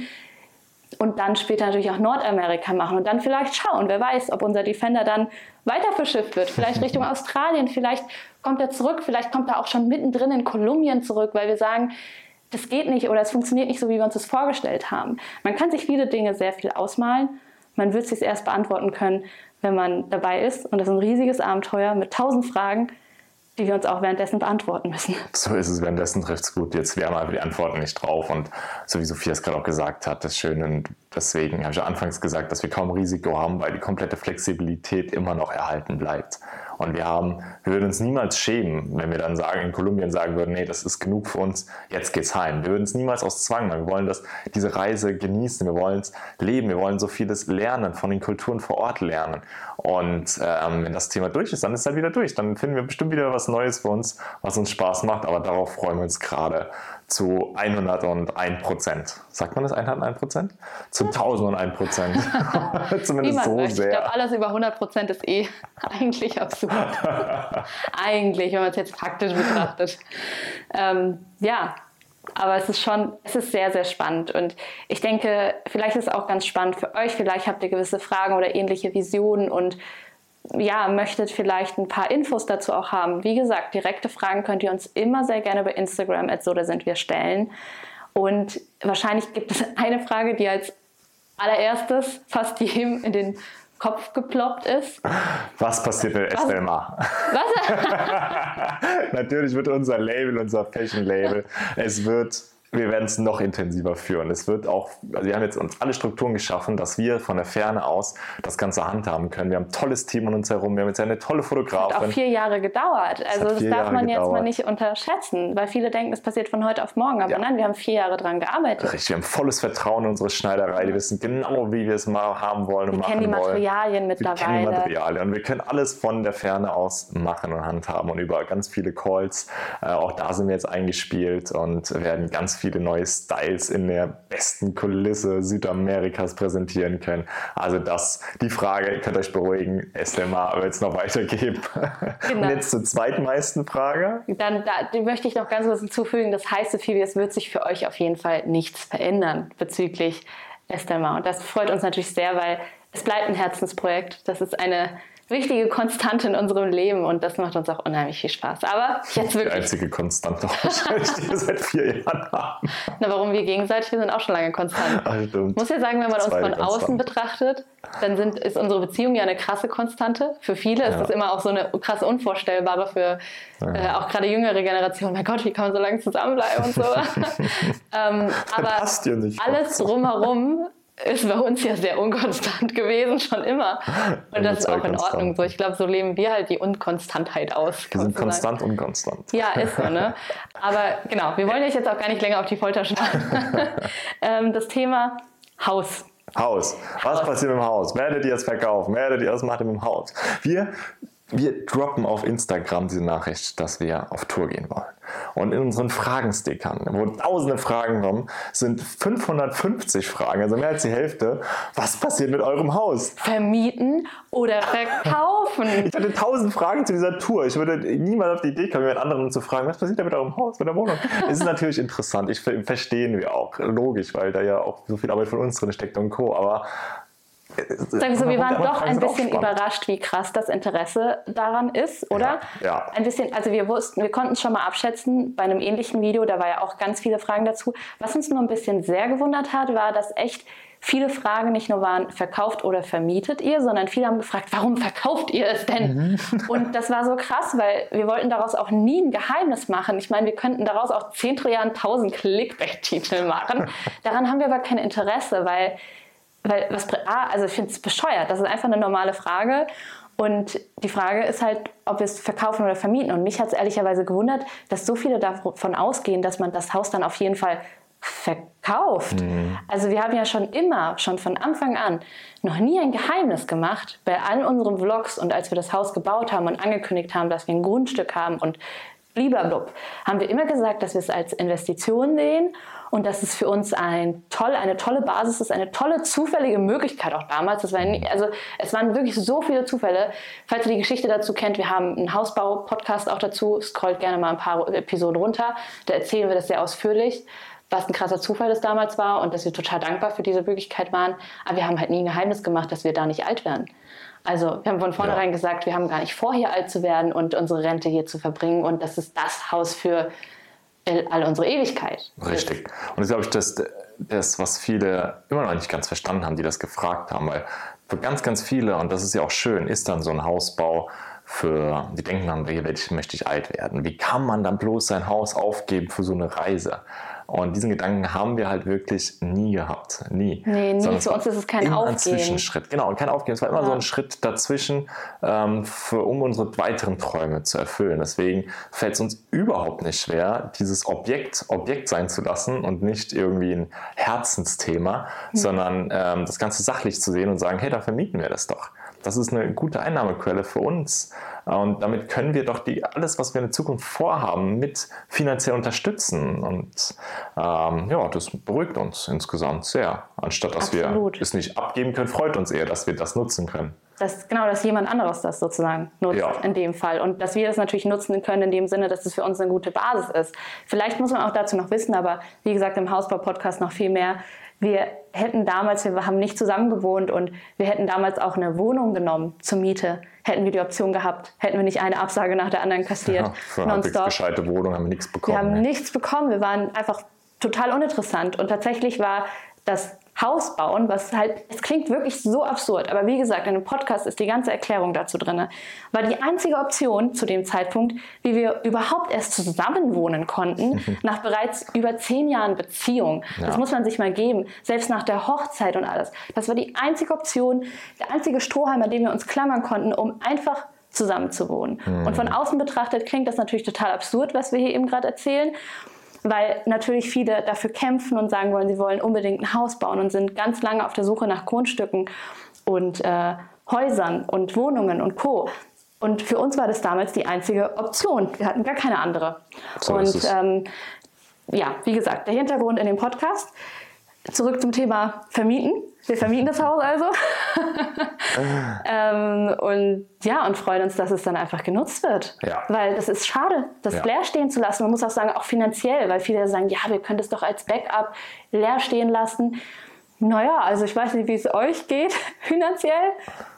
Und dann später natürlich auch Nordamerika machen und dann vielleicht schauen, wer weiß, ob unser Defender dann weiter verschifft wird, vielleicht Richtung [LAUGHS] Australien, vielleicht kommt er zurück, vielleicht kommt er auch schon mittendrin in Kolumbien zurück, weil wir sagen, das geht nicht oder es funktioniert nicht so, wie wir uns das vorgestellt haben. Man kann sich viele Dinge sehr viel ausmalen man wird es sich erst beantworten können, wenn man dabei ist. Und das ist ein riesiges Abenteuer mit tausend Fragen, die wir uns auch währenddessen beantworten müssen. So ist es, währenddessen trifft es gut. Jetzt wären aber die Antworten nicht drauf. Und so wie Sophia es gerade auch gesagt hat, das Schöne, deswegen habe ich anfangs gesagt, dass wir kaum Risiko haben, weil die komplette Flexibilität immer noch erhalten bleibt. Und wir haben, wir würden uns niemals schämen, wenn wir dann sagen, in Kolumbien sagen würden, nee, das ist genug für uns, jetzt geht's heim. Wir würden es niemals aus Zwang machen. Wir wollen das, diese Reise genießen, wir wollen es leben, wir wollen so vieles lernen, von den Kulturen vor Ort lernen. Und ähm, wenn das Thema durch ist, dann ist es halt wieder durch. Dann finden wir bestimmt wieder was Neues für uns, was uns Spaß macht, aber darauf freuen wir uns gerade zu 101 Prozent. Sagt man das 101 Prozent? Zu 1001 Prozent. [LAUGHS] [LAUGHS] Zumindest so möchte. sehr. Ich glaube, alles über 100 Prozent ist eh [LAUGHS] eigentlich absurd. eigentlich, wenn man es jetzt faktisch betrachtet. Ähm, ja, aber es ist schon, es ist sehr, sehr spannend. Und ich denke, vielleicht ist es auch ganz spannend für euch. Vielleicht habt ihr gewisse Fragen oder ähnliche Visionen und ja, möchtet vielleicht ein paar Infos dazu auch haben, wie gesagt, direkte Fragen könnt ihr uns immer sehr gerne bei Instagram so da sind wir stellen. Und wahrscheinlich gibt es eine Frage, die als allererstes fast jedem in den Kopf geploppt ist. Was passiert mit Estelma? Was? [LAUGHS] Natürlich wird unser Label, unser Fashion-Label, es wird wir werden es noch intensiver führen. Es wird auch, also wir haben jetzt uns alle Strukturen geschaffen, dass wir von der Ferne aus das Ganze handhaben können. Wir haben ein tolles Team um uns herum, wir haben jetzt eine tolle Fotografin. Hat auch vier Jahre gedauert. Also das darf Jahre man jetzt mal nicht unterschätzen, weil viele denken, es passiert von heute auf morgen. Aber ja. nein, wir haben vier Jahre dran gearbeitet. Richtig, wir haben volles Vertrauen in unsere Schneiderei. Die wissen genau, wie wir es mal haben wollen und wir machen kennen die Materialien wollen. mittlerweile. Wir kennen die Materialien und wir können alles von der Ferne aus machen und handhaben und über ganz viele Calls. Äh, auch da sind wir jetzt eingespielt und werden ganz viele neue Styles in der besten Kulisse Südamerikas präsentieren können. Also das, die Frage, ihr könnt euch beruhigen, SMA wird es noch weitergeben. Genau. Und jetzt zur zweitmeisten Frage. Dann da, möchte ich noch ganz kurz hinzufügen, das heißt so viel, wie es wird sich für euch auf jeden Fall nichts verändern bezüglich Estema. Und das freut uns natürlich sehr, weil es bleibt ein Herzensprojekt. Das ist eine wichtige Konstante in unserem Leben und das macht uns auch unheimlich viel Spaß. Aber jetzt wirklich. Die einzige Konstante die wir [LAUGHS] seit vier Jahren haben. Na, warum wir gegenseitig? Wir sind auch schon lange konstant. Ach, Ich muss ja sagen, wenn man uns von konstant. außen betrachtet, dann sind, ist unsere Beziehung ja eine krasse Konstante. Für viele ja. ist das immer auch so eine krasse Unvorstellbare für ja. äh, auch gerade jüngere Generationen. Mein Gott, wie kann man so lange zusammenbleiben und so. [LAUGHS] ähm, aber alles drumherum ist bei uns ja sehr unkonstant [LAUGHS] gewesen, schon immer. [LAUGHS] Und das ist auch in konstant. Ordnung so. Ich glaube, so leben wir halt die Unkonstantheit aus. Wir sind konstant unkonstant. Ja, ist so, ne? [LAUGHS] Aber genau, wir wollen euch jetzt auch gar nicht länger auf die Folter schlagen. Ähm, das Thema Haus. Haus. Was Haus. passiert mit dem Haus? Werdet ihr es verkaufen? Werdet ihr es machen mit dem Haus? Wir, wir droppen auf Instagram diese Nachricht, dass wir auf Tour gehen wollen. Und in unseren Fragenstickern, wo tausende Fragen kommen, sind 550 Fragen, also mehr als die Hälfte. Was passiert mit eurem Haus? Vermieten oder verkaufen? Ich hatte tausend Fragen zu dieser Tour. Ich würde niemals auf die Idee kommen, mit anderen zu fragen, was passiert da mit eurem Haus, mit der Wohnung? es ist natürlich interessant. Ich verstehen wir auch. Logisch, weil da ja auch so viel Arbeit von uns drin steckt und Co. Aber Sagen wir so, wir waren doch ein bisschen überrascht, wie krass das Interesse daran ist, oder? Ja, ja. Ein bisschen, also wir wussten, wir konnten es schon mal abschätzen bei einem ähnlichen Video, da war ja auch ganz viele Fragen dazu. Was uns nur ein bisschen sehr gewundert hat, war, dass echt viele Fragen nicht nur waren, verkauft oder vermietet ihr, sondern viele haben gefragt, warum verkauft ihr es denn? Mhm. [LAUGHS] Und das war so krass, weil wir wollten daraus auch nie ein Geheimnis machen. Ich meine, wir könnten daraus auch 10 Trilliarden 1000 Clickbait-Titel machen. Daran haben wir aber kein Interesse, weil weil was, also ich finde es bescheuert. Das ist einfach eine normale Frage. Und die Frage ist halt, ob wir es verkaufen oder vermieten. Und mich hat es ehrlicherweise gewundert, dass so viele davon ausgehen, dass man das Haus dann auf jeden Fall verkauft. Mhm. Also wir haben ja schon immer, schon von Anfang an, noch nie ein Geheimnis gemacht bei allen unseren Vlogs und als wir das Haus gebaut haben und angekündigt haben, dass wir ein Grundstück haben und blablabla, haben wir immer gesagt, dass wir es als Investition sehen und dass es für uns ein toll, eine tolle Basis ist, eine tolle zufällige Möglichkeit auch damals. Das war nie, also es waren wirklich so viele Zufälle. Falls ihr die Geschichte dazu kennt, wir haben einen Hausbau-Podcast auch dazu. Scrollt gerne mal ein paar Episoden runter. Da erzählen wir das sehr ausführlich was ein krasser Zufall das damals war und dass wir total dankbar für diese Möglichkeit waren. Aber wir haben halt nie ein Geheimnis gemacht, dass wir da nicht alt werden. Also wir haben von vornherein ja. gesagt, wir haben gar nicht vor, hier alt zu werden und unsere Rente hier zu verbringen. Und das ist das Haus für all unsere Ewigkeit. Richtig. Und das ist, glaube ich, das, das, was viele immer noch nicht ganz verstanden haben, die das gefragt haben. Weil für ganz, ganz viele, und das ist ja auch schön, ist dann so ein Hausbau für, die denken dann, welche möchte ich alt werden? Wie kann man dann bloß sein Haus aufgeben für so eine Reise? Und diesen Gedanken haben wir halt wirklich nie gehabt. Nie. Nee, nie. Sondern Für uns ist es kein immer Aufgeben. ein Zwischenschritt. Genau, kein Aufgeben. Es war immer ja. so ein Schritt dazwischen, ähm, für, um unsere weiteren Träume zu erfüllen. Deswegen fällt es uns überhaupt nicht schwer, dieses Objekt Objekt sein zu lassen und nicht irgendwie ein Herzensthema, mhm. sondern ähm, das Ganze sachlich zu sehen und sagen, hey, da vermieten wir das doch. Das ist eine gute Einnahmequelle für uns. Und damit können wir doch die, alles, was wir in der Zukunft vorhaben, mit finanziell unterstützen. Und ähm, ja, das beruhigt uns insgesamt sehr. Anstatt dass Absolut. wir es nicht abgeben können, freut uns eher, dass wir das nutzen können. Das, genau, dass jemand anderes das sozusagen nutzt ja. in dem Fall. Und dass wir das natürlich nutzen können in dem Sinne, dass es für uns eine gute Basis ist. Vielleicht muss man auch dazu noch wissen, aber wie gesagt, im Hausbau-Podcast noch viel mehr wir hätten damals, wir haben nicht zusammen gewohnt und wir hätten damals auch eine Wohnung genommen zur Miete. Hätten wir die Option gehabt, hätten wir nicht eine Absage nach der anderen kassiert. Ja, für eine gescheite Wohnung haben wir nichts bekommen. Wir haben nichts bekommen. Wir waren einfach total uninteressant. Und tatsächlich war das Haus bauen, was halt, es klingt wirklich so absurd, aber wie gesagt, in dem Podcast ist die ganze Erklärung dazu drin, war die einzige Option zu dem Zeitpunkt, wie wir überhaupt erst zusammenwohnen konnten, nach bereits über zehn Jahren Beziehung. Ja. Das muss man sich mal geben, selbst nach der Hochzeit und alles. Das war die einzige Option, der einzige Strohhalm, an dem wir uns klammern konnten, um einfach zusammen zu wohnen. Mhm. Und von außen betrachtet klingt das natürlich total absurd, was wir hier eben gerade erzählen weil natürlich viele dafür kämpfen und sagen wollen, sie wollen unbedingt ein Haus bauen und sind ganz lange auf der Suche nach Grundstücken und äh, Häusern und Wohnungen und Co. Und für uns war das damals die einzige Option. Wir hatten gar keine andere. So und ähm, ja, wie gesagt, der Hintergrund in dem Podcast. Zurück zum Thema Vermieten. Wir vermieten das Haus also. [LAUGHS] ähm, und ja, und freuen uns, dass es dann einfach genutzt wird. Ja. Weil das ist schade, das ja. leer stehen zu lassen. Man muss auch sagen, auch finanziell, weil viele sagen, ja, wir können das doch als Backup leer stehen lassen. Naja, also ich weiß nicht, wie es euch geht [LAUGHS] finanziell.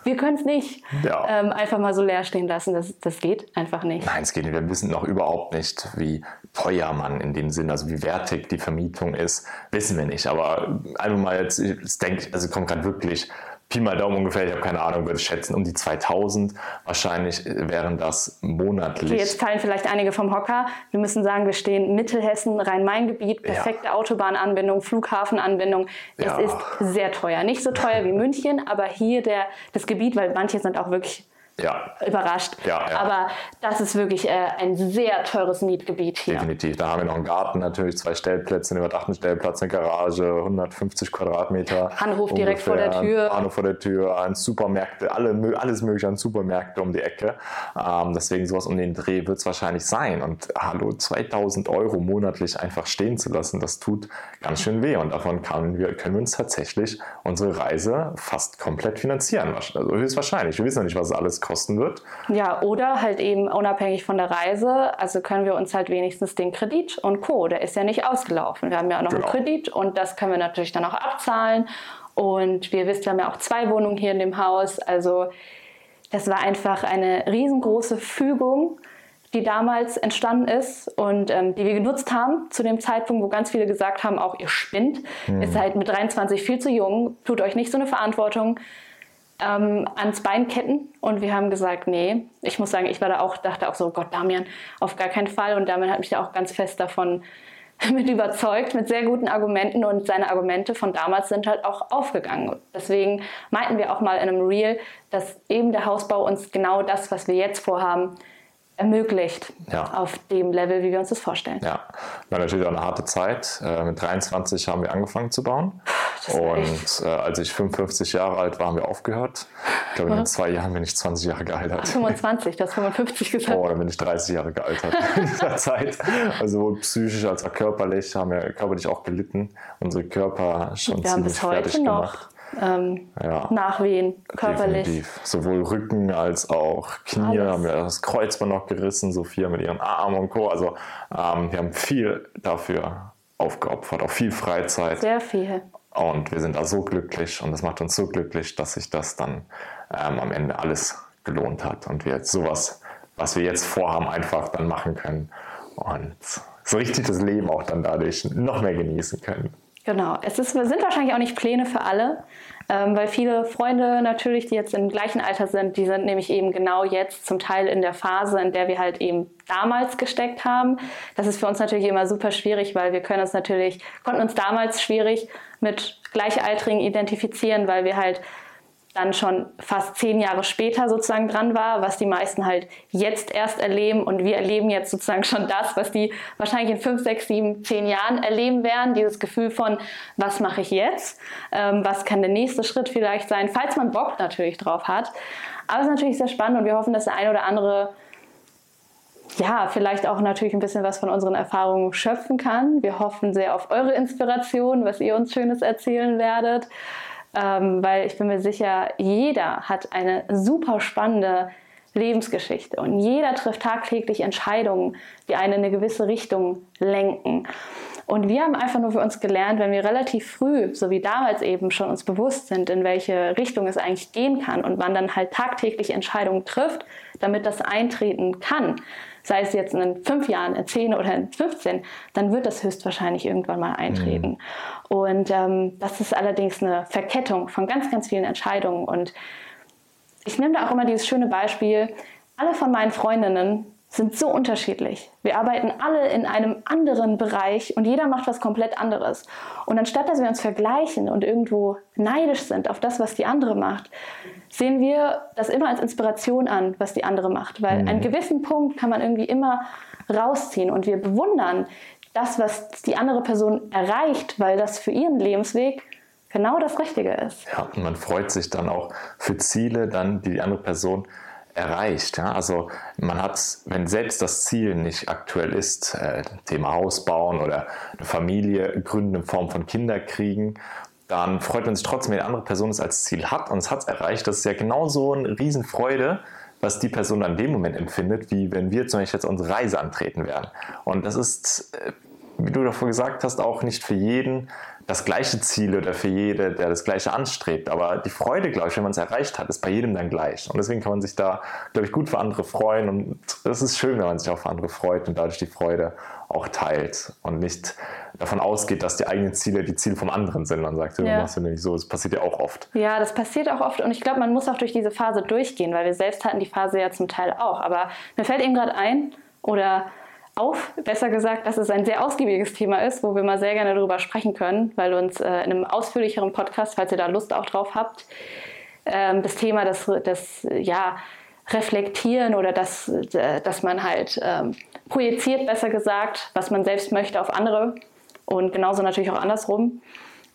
Wir können es nicht ja. ähm, einfach mal so leer stehen lassen. Das, das geht einfach nicht. Nein, es geht nicht. Wir wissen noch überhaupt nicht, wie teuer man in dem Sinn, also wie wertig die Vermietung ist, wissen wir nicht. Aber einfach mal jetzt, ich denke, also kommt gerade wirklich Pi mal Daumen ungefähr, ich habe keine Ahnung, würde schätzen, um die 2000. Wahrscheinlich wären das monatlich. Okay, jetzt fallen vielleicht einige vom Hocker. Wir müssen sagen, wir stehen Mittelhessen, Rhein-Main-Gebiet, perfekte ja. Autobahnanbindung, Flughafenanbindung. Es ja. ist sehr teuer. Nicht so teuer wie München, aber hier der, das Gebiet, weil manche sind auch wirklich ja. überrascht. Ja, ja. Aber das ist wirklich äh, ein sehr teures Mietgebiet hier. Definitiv. Da haben wir noch einen Garten natürlich, zwei Stellplätze, einen überdachten Stellplatz, eine Garage, 150 Quadratmeter. Bahnhof direkt vor der Tür. Bahnhof vor der Tür, ein Supermärkte, alle, alles mögliche an Supermärkte um die Ecke. Ähm, deswegen sowas um den Dreh wird es wahrscheinlich sein. Und hallo, 2000 Euro monatlich einfach stehen zu lassen, das tut ganz schön weh. Und davon können wir, können wir uns tatsächlich unsere Reise fast komplett finanzieren. Also höchstwahrscheinlich. Wir wissen ja nicht, was alles kosten wird. Ja, oder halt eben unabhängig von der Reise, also können wir uns halt wenigstens den Kredit und Co., der ist ja nicht ausgelaufen. Wir haben ja auch noch genau. einen Kredit und das können wir natürlich dann auch abzahlen. Und wir wissen, wir haben ja auch zwei Wohnungen hier in dem Haus. Also das war einfach eine riesengroße Fügung, die damals entstanden ist und ähm, die wir genutzt haben zu dem Zeitpunkt, wo ganz viele gesagt haben, auch ihr spinnt, hm. ist halt mit 23 viel zu jung, tut euch nicht so eine Verantwortung ähm, ans Bein ketten. Und wir haben gesagt, nee, ich muss sagen, ich war da auch, dachte auch so, oh Gott, Damian, auf gar keinen Fall. Und Damian hat mich da auch ganz fest davon [LAUGHS] mit überzeugt, mit sehr guten Argumenten. Und seine Argumente von damals sind halt auch aufgegangen. Deswegen meinten wir auch mal in einem Reel, dass eben der Hausbau uns genau das, was wir jetzt vorhaben, ermöglicht ja. auf dem Level, wie wir uns das vorstellen. Ja, war natürlich auch eine harte Zeit. Äh, mit 23 haben wir angefangen zu bauen. Und äh, als ich 55 Jahre alt war, haben wir aufgehört. Ich glaube, in zwei Jahren bin ich 20 Jahre gealtert. 25, das 55 gesagt. Oh, dann bin ich 30 Jahre gealtert [LAUGHS] in dieser Zeit. Also sowohl psychisch als auch körperlich haben wir körperlich auch gelitten. Unsere Körper schon wir ziemlich haben bis fertig gemacht. Ähm, ja, Nachwehen körperlich. Definitiv. Sowohl Rücken als auch Knie Alles. haben wir das Kreuzband noch gerissen, Sophia mit ihren Armen und Co. Also ähm, wir haben viel dafür aufgeopfert, auch viel Freizeit. Sehr viel. Und wir sind da so glücklich und es macht uns so glücklich, dass sich das dann ähm, am Ende alles gelohnt hat und wir jetzt sowas, was wir jetzt vorhaben, einfach dann machen können und so richtig das Leben auch dann dadurch noch mehr genießen können. Genau, es ist, sind wahrscheinlich auch nicht Pläne für alle, ähm, weil viele Freunde natürlich, die jetzt im gleichen Alter sind, die sind nämlich eben genau jetzt zum Teil in der Phase, in der wir halt eben damals gesteckt haben. Das ist für uns natürlich immer super schwierig, weil wir können uns natürlich, konnten uns damals schwierig mit Gleichaltrigen identifizieren, weil wir halt dann schon fast zehn Jahre später sozusagen dran war, was die meisten halt jetzt erst erleben. Und wir erleben jetzt sozusagen schon das, was die wahrscheinlich in fünf, sechs, sieben, zehn Jahren erleben werden, dieses Gefühl von, was mache ich jetzt, ähm, was kann der nächste Schritt vielleicht sein, falls man Bock natürlich drauf hat. Aber es ist natürlich sehr spannend und wir hoffen, dass der eine oder andere ja, vielleicht auch natürlich ein bisschen was von unseren Erfahrungen schöpfen kann. Wir hoffen sehr auf eure Inspiration, was ihr uns Schönes erzählen werdet ähm, weil ich bin mir sicher, jeder hat eine super spannende Lebensgeschichte und jeder trifft tagtäglich Entscheidungen, die einen in eine gewisse Richtung lenken. Und wir haben einfach nur für uns gelernt, wenn wir relativ früh, so wie damals eben schon uns bewusst sind, in welche Richtung es eigentlich gehen kann und man dann halt tagtäglich Entscheidungen trifft, damit das eintreten kann, sei es jetzt in fünf Jahren, in zehn oder in 15, dann wird das höchstwahrscheinlich irgendwann mal eintreten. Mhm. Und ähm, das ist allerdings eine Verkettung von ganz, ganz vielen Entscheidungen. Und ich nehme da auch immer dieses schöne Beispiel, alle von meinen Freundinnen sind so unterschiedlich. Wir arbeiten alle in einem anderen Bereich und jeder macht was komplett anderes. Und anstatt dass wir uns vergleichen und irgendwo neidisch sind auf das, was die andere macht, sehen wir das immer als Inspiration an, was die andere macht. Weil mhm. einen gewissen Punkt kann man irgendwie immer rausziehen und wir bewundern das, was die andere Person erreicht, weil das für ihren Lebensweg genau das Richtige ist. Ja, und man freut sich dann auch für Ziele, dann, die die andere Person erreicht. Ja? Also man hat, wenn selbst das Ziel nicht aktuell ist, äh, Thema Haus bauen oder eine Familie gründen in Form von Kinder kriegen, dann freut man sich trotzdem, wenn die andere Person es als Ziel hat und es hat es erreicht. Das ist ja genauso eine Riesenfreude, was die Person an dem Moment empfindet, wie wenn wir zum Beispiel jetzt unsere Reise antreten werden. Und das ist, äh, wie du davor gesagt hast, auch nicht für jeden das gleiche Ziel oder für jede, der das gleiche anstrebt. Aber die Freude, glaube ich, wenn man es erreicht hat, ist bei jedem dann gleich. Und deswegen kann man sich da, glaube ich, gut für andere freuen. Und es ist schön, wenn man sich auch für andere freut und dadurch die Freude auch teilt und nicht davon ausgeht, dass die eigenen Ziele die Ziele vom anderen sind. Man sagt, ja. du machst ja nicht so. Das passiert ja auch oft. Ja, das passiert auch oft. Und ich glaube, man muss auch durch diese Phase durchgehen, weil wir selbst hatten die Phase ja zum Teil auch. Aber mir fällt eben gerade ein, oder auf, besser gesagt, dass es ein sehr ausgiebiges Thema ist, wo wir mal sehr gerne darüber sprechen können, weil uns äh, in einem ausführlicheren Podcast, falls ihr da Lust auch drauf habt, ähm, das Thema des, des ja, Reflektieren oder das, äh, dass man halt ähm, projiziert, besser gesagt, was man selbst möchte auf andere und genauso natürlich auch andersrum.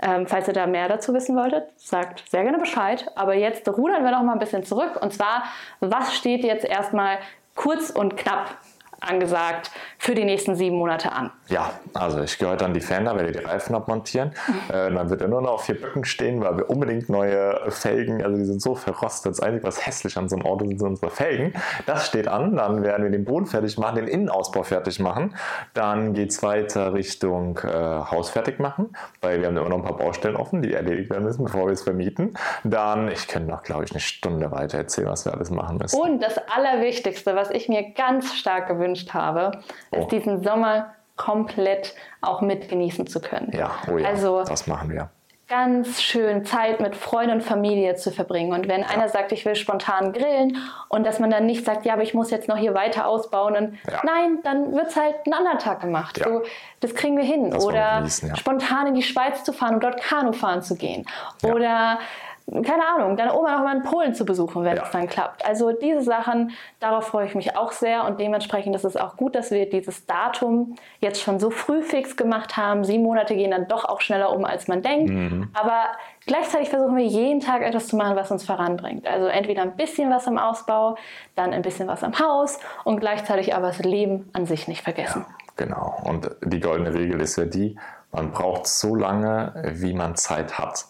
Ähm, falls ihr da mehr dazu wissen wolltet, sagt sehr gerne Bescheid. Aber jetzt rudern wir noch mal ein bisschen zurück. Und zwar, was steht jetzt erstmal kurz und knapp angesagt für die nächsten sieben Monate an? Ja, also ich gehe heute an die Fender, werde die Reifen abmontieren. [LAUGHS] äh, dann wird er nur noch auf vier Böcken stehen, weil wir unbedingt neue Felgen, also die sind so verrostet. Das Einzige, was hässlich an so einem Auto sind, sind unsere Felgen. Das steht an. Dann werden wir den Boden fertig machen, den Innenausbau fertig machen. Dann geht es weiter Richtung äh, Haus fertig machen, weil wir haben immer noch ein paar Baustellen offen, die erledigt werden müssen, bevor wir es vermieten. Dann, ich könnte noch, glaube ich, eine Stunde weiter erzählen, was wir alles machen müssen. Und das Allerwichtigste, was ich mir ganz stark gewünscht gewünscht habe, oh. ist diesen Sommer komplett auch mit genießen zu können. Ja, oh ja, also, das machen wir ganz schön Zeit mit Freunden und Familie zu verbringen. Und wenn ja. einer sagt, ich will spontan grillen und dass man dann nicht sagt, ja, aber ich muss jetzt noch hier weiter ausbauen, und ja. nein, dann wird es halt einen anderen Tag gemacht. So, das kriegen wir hin. Das Oder spontan in die Schweiz zu fahren und dort Kanu fahren zu gehen. Oder keine Ahnung, deine Oma noch mal in Polen zu besuchen, wenn ja. es dann klappt. Also diese Sachen, darauf freue ich mich auch sehr und dementsprechend ist es auch gut, dass wir dieses Datum jetzt schon so früh fix gemacht haben. Sieben Monate gehen dann doch auch schneller um, als man denkt. Mhm. Aber gleichzeitig versuchen wir jeden Tag etwas zu machen, was uns voranbringt. Also entweder ein bisschen was am Ausbau, dann ein bisschen was am Haus und gleichzeitig aber das Leben an sich nicht vergessen. Ja, genau. Und die goldene Regel ist ja die, man braucht so lange, wie man Zeit hat.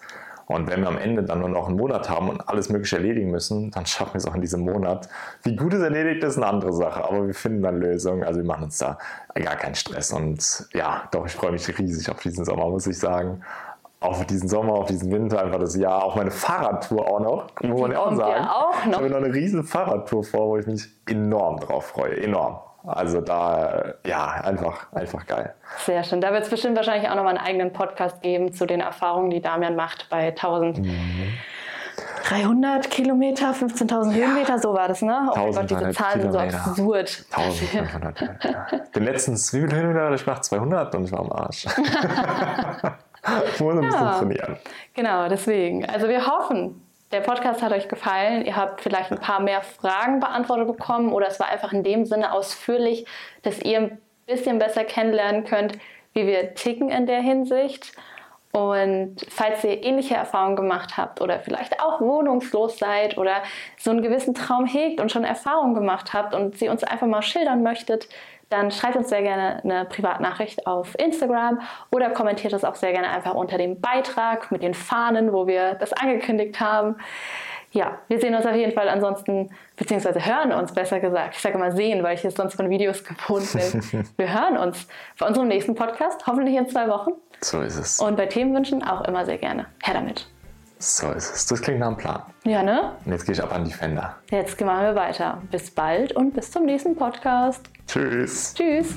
Und wenn wir am Ende dann nur noch einen Monat haben und alles Mögliche erledigen müssen, dann schaffen wir es auch in diesem Monat. Wie gut es erledigt ist, eine andere Sache. Aber wir finden dann Lösungen. Also wir machen uns da gar keinen Stress. Und ja, doch, ich freue mich riesig auf diesen Sommer, muss ich sagen. Auf diesen Sommer, auf diesen Winter, einfach das Jahr, auch meine Fahrradtour auch noch, muss man ja auch sagen. Ja auch noch. Ich habe noch eine riesen Fahrradtour vor, wo ich mich enorm drauf freue. Enorm. Also da, ja, einfach, einfach geil. Sehr schön. Da wird es bestimmt wahrscheinlich auch nochmal einen eigenen Podcast geben zu den Erfahrungen, die Damian macht bei 1000. Mhm. 300 Kilometer, 15.000 ja. Höhenmeter, so war das, ne? Oh Gott, diese Zahlen sind so absurd. 1500. ja. Den letzten, wie viele Höhenmeter ich gemacht? 200 und ich war am Arsch. ich [LAUGHS] muss ein ja. bisschen trainieren. Genau, deswegen. Also wir hoffen, der Podcast hat euch gefallen. Ihr habt vielleicht ein paar mehr Fragen beantwortet bekommen oder es war einfach in dem Sinne ausführlich, dass ihr ein bisschen besser kennenlernen könnt, wie wir ticken in der Hinsicht. Und falls ihr ähnliche Erfahrungen gemacht habt oder vielleicht auch wohnungslos seid oder so einen gewissen Traum hegt und schon Erfahrungen gemacht habt und sie uns einfach mal schildern möchtet, dann schreibt uns sehr gerne eine Privatnachricht auf Instagram oder kommentiert das auch sehr gerne einfach unter dem Beitrag mit den Fahnen, wo wir das angekündigt haben. ja, wir sehen uns auf jeden Fall ansonsten, beziehungsweise hören uns besser gesagt. Ich sage immer sehen, weil ich es sonst von Videos gewohnt bin. [LAUGHS] wir hören uns bei unserem nächsten Podcast, hoffentlich in zwei Wochen. So ist es. Und bei Themenwünschen auch immer sehr gerne. Her damit. So ist es. Das klingt nach einem Plan. Ja, ne? Und jetzt gehe ich ab an die Fender. Jetzt machen wir weiter. Bis bald und bis zum nächsten Podcast. Tschüss. Tschüss.